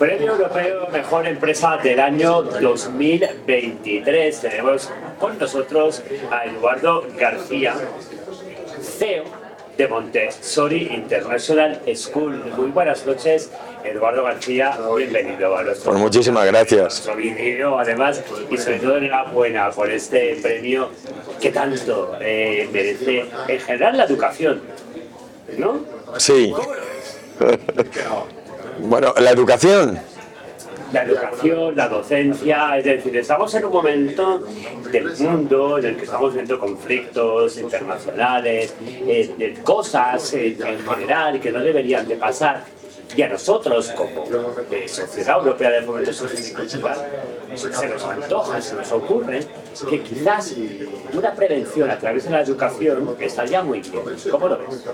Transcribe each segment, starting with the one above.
Premio Europeo Mejor Empresa del año 2023. Tenemos con nosotros a Eduardo García, CEO de Montessori International School. Muy buenas noches, Eduardo García, bienvenido a nuestro, Pues muchísimas gracias. vídeo, además, y sobre todo enhorabuena por este premio que tanto eh, merece en general la educación, ¿no? Sí. bueno, la educación. la educación, la docencia, es decir, estamos en un momento del mundo en el que estamos viendo conflictos internacionales, eh, cosas en general que no deberían de pasar. Y a nosotros, como eh, Sociedad Europea de Fomento Social y Cultural, se nos antoja, se nos ocurre que quizás una prevención a través de la educación estaría muy bien. ¿Cómo lo ves?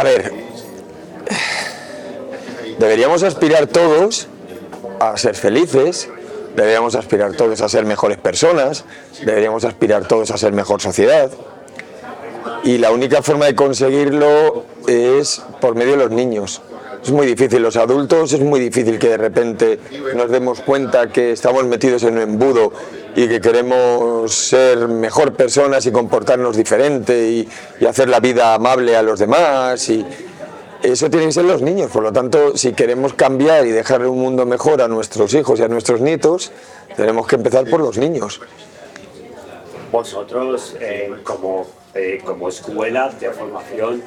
A ver, deberíamos aspirar todos a ser felices, deberíamos aspirar todos a ser mejores personas, deberíamos aspirar todos a ser mejor sociedad. Y la única forma de conseguirlo es por medio de los niños. Es muy difícil, los adultos es muy difícil que de repente nos demos cuenta que estamos metidos en un embudo y que queremos ser mejor personas y comportarnos diferente y, hacer la vida amable a los demás. Y eso tienen que ser los niños, por lo tanto, si queremos cambiar y dejarle un mundo mejor a nuestros hijos y a nuestros nietos, tenemos que empezar por los niños. Vosotros eh, como, eh, como escuela de formación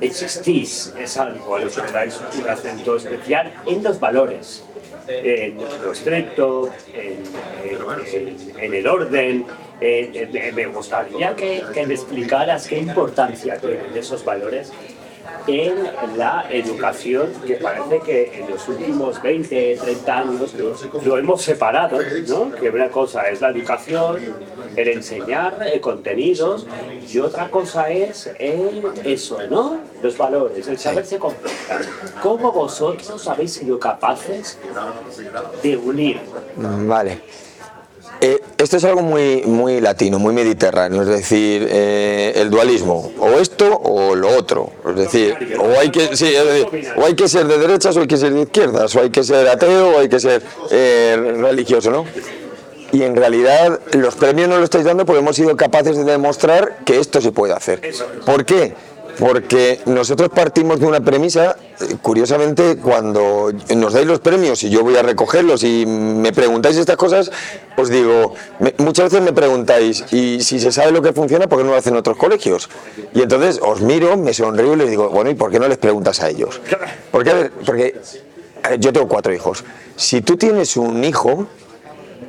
existís, es algo a lo que dais un acento especial en los valores, en lo estricto, en, el orden. eh, me gustaría que me explicaras qué importancia tienen esos valores en la educación, que parece que en los últimos 20, 30 años lo hemos separado, ¿no? Que una cosa es la educación, el enseñar eh, contenidos, y otra cosa es el, eso, ¿no? Los valores, el saberse comportar. ¿Cómo vosotros habéis sido capaces de unir? Vale. Eh, esto es algo muy, muy latino, muy mediterráneo, es decir, eh, el dualismo, o esto o lo otro, es decir, o hay que, sí, es decir, o hay que ser de derechas o hay que ser de izquierdas, o hay que ser ateo o hay que ser eh, religioso, ¿no? Y en realidad los premios no lo estáis dando porque hemos sido capaces de demostrar que esto se puede hacer. ¿Por qué? Porque nosotros partimos de una premisa, eh, curiosamente, cuando nos dais los premios y yo voy a recogerlos y me preguntáis estas cosas, os digo, muchas veces me preguntáis, y si se sabe lo que funciona, ¿por qué no lo hacen otros colegios? Y entonces os miro, me sonrío y les digo, bueno, ¿y por qué no les preguntas a ellos? Porque, a ver, porque yo tengo cuatro hijos. Si tú tienes un hijo,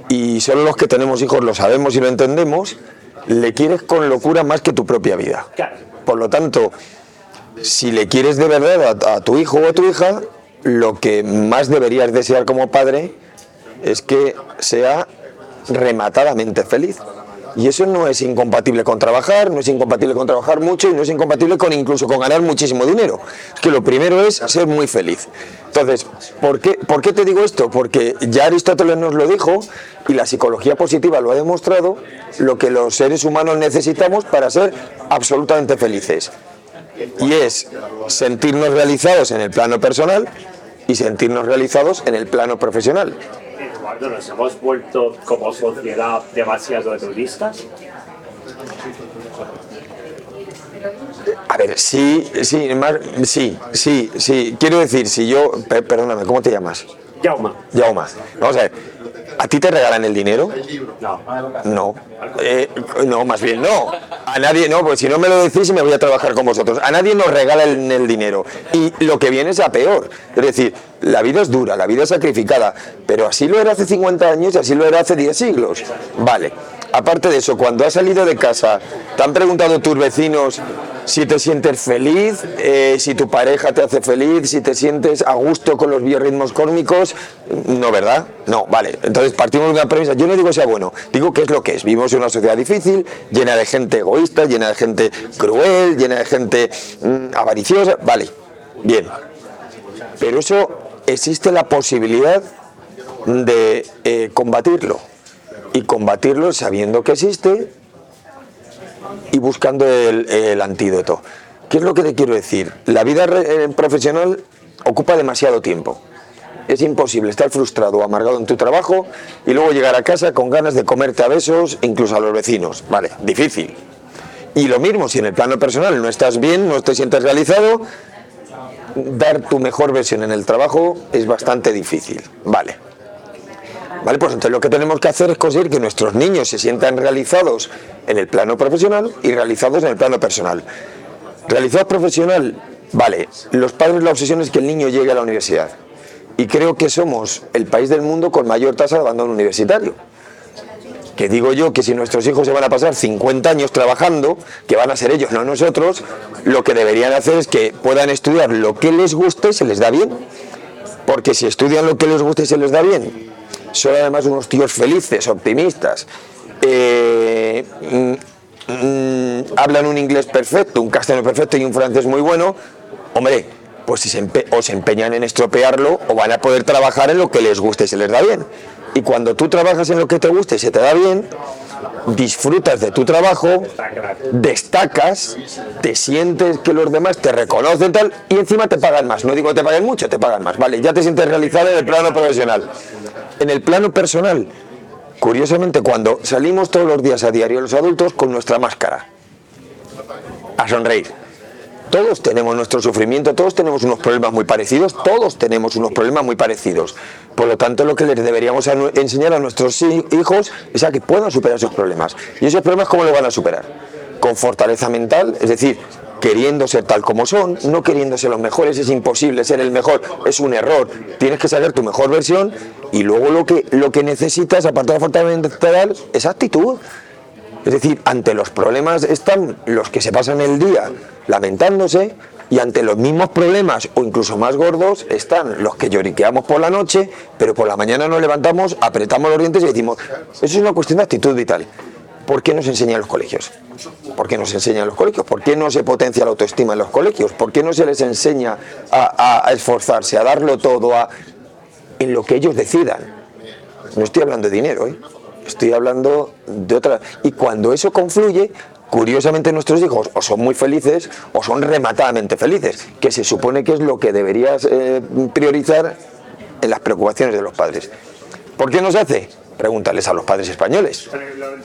y solo los que tenemos hijos lo sabemos y lo entendemos, le quieres con locura más que tu propia vida. Por lo tanto, si le quieres de verdad a tu hijo o a tu hija, lo que más deberías desear como padre es que sea rematadamente feliz. Y eso no es incompatible con trabajar, no es incompatible con trabajar mucho y no es incompatible con incluso con ganar muchísimo dinero. Es que lo primero es ser muy feliz. Entonces, ¿por qué, ¿por qué te digo esto? Porque ya Aristóteles nos lo dijo y la psicología positiva lo ha demostrado, lo que los seres humanos necesitamos para ser absolutamente felices. Y es sentirnos realizados en el plano personal y sentirnos realizados en el plano profesional. Eduardo, nos hemos vuelto como sociedad demasiado hedonistas. A ver, sí, sí, más, sí, sí, sí. Quiero decir, si yo, per- perdóname, ¿cómo te llamas? Jauma. Jauma. Vamos a ver, ¿a ti te regalan el dinero? No. No. Eh, no, más bien no. A nadie, no, porque si no me lo decís me voy a trabajar con vosotros. A nadie nos regala el, el dinero. Y lo que viene es a peor. Es decir, la vida es dura, la vida es sacrificada, pero así lo era hace 50 años y así lo era hace 10 siglos. Vale. Aparte de eso, cuando has salido de casa, ¿te han preguntado tus vecinos si te sientes feliz, eh, si tu pareja te hace feliz, si te sientes a gusto con los biorritmos cósmicos? No, ¿verdad? No, vale. Entonces partimos de una premisa. Yo no digo sea bueno, digo que es lo que es. Vivimos en una sociedad difícil, llena de gente egoísta, llena de gente cruel, llena de gente mm, avariciosa. Vale, bien. Pero eso existe la posibilidad de eh, combatirlo. Y combatirlo sabiendo que existe y buscando el, antídoto. ¿Qué es lo que te quiero decir? La vida eh, profesional ocupa demasiado tiempo. Es imposible estar frustrado o amargado en tu trabajo y luego llegar a casa con ganas de comerte a besos, incluso a los vecinos. Vale, difícil. Y lo mismo, si en el plano personal no estás bien, no te sientes realizado, dar tu mejor versión en el trabajo es bastante difícil. Vale. Vale, pues entonces lo que tenemos que hacer es conseguir que nuestros niños se sientan realizados en el plano profesional y realizados en el plano personal. Realizados profesional, vale, los padres la obsesión es que el niño llegue a la universidad. Y creo que somos el país del mundo con mayor tasa de abandono universitario. Que digo yo que si nuestros hijos se van a pasar 50 años trabajando, que van a ser ellos, no nosotros, lo que deberían hacer es que puedan estudiar lo que les guste y se les da bien. Porque si estudian lo que les gusta y se les da bien, son además unos tíos felices, optimistas, eh, mm, mm, hablan un inglés perfecto, un castellano perfecto y un francés muy bueno, hombre, pues si o se empeñan en estropearlo o van a poder trabajar en lo que les guste y se les da bien. Y cuando tú trabajas en lo que te gusta y se te da bien, disfrutas de tu trabajo, destacas, te sientes que los demás te reconocen tal y encima te pagan más. No digo que te paguen mucho, te pagan más. Vale, ya te sientes realizado en el plano profesional. En el plano personal, curiosamente, cuando salimos todos los días a diario los adultos con nuestra máscara, a sonreír. Todos tenemos nuestro sufrimiento, todos tenemos unos problemas muy parecidos, todos tenemos unos problemas muy parecidos. Por lo tanto, lo que les deberíamos enseñar a nuestros hi- hijos es a que puedan superar esos problemas. ¿Y esos problemas cómo lo van a superar? Con fortaleza mental, es decir, queriendo ser tal como son, no queriendo ser los mejores, es imposible ser el mejor, es un error. Tienes que saber tu mejor versión y luego lo que, lo que necesitas, aparte de la fortaleza mental, es actitud. Es decir, ante los problemas están los que se pasan el día lamentándose y ante los mismos problemas o incluso más gordos están los que lloriqueamos por la noche, pero por la mañana nos levantamos, apretamos los dientes y decimos, eso es una cuestión de actitud vital. ¿Por qué no se enseña en los colegios? ¿Por qué no se enseña en los colegios? ¿Por qué no se potencia la autoestima en los colegios? ¿Por qué no se les enseña a, a- a esforzarse, a darlo todo, a, en lo que ellos decidan? No estoy hablando de dinero, ¿eh? Estoy hablando de otra. Y cuando eso confluye, curiosamente nuestros hijos o son muy felices o son rematadamente felices, que se supone que es lo que deberías eh, priorizar en las preocupaciones de los padres. ¿Por qué no se hace? Pregúntales a los padres españoles.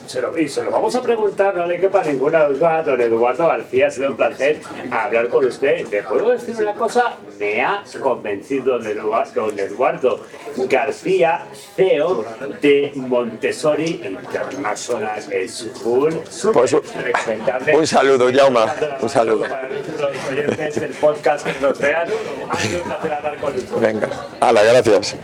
Se lo, y se lo vamos a preguntar, no le quepa ninguna duda, don Eduardo García, ha sido un placer hablar con usted. ¿Le puedo decir una cosa? Me ha convencido don Eduardo, don Eduardo García, CEO de Montessori International School. Pues, un saludo, Jaume, un saludo. Para los oyentes del podcast que nos vean, ha sido un placer hablar con usted. Venga, hala, gracias.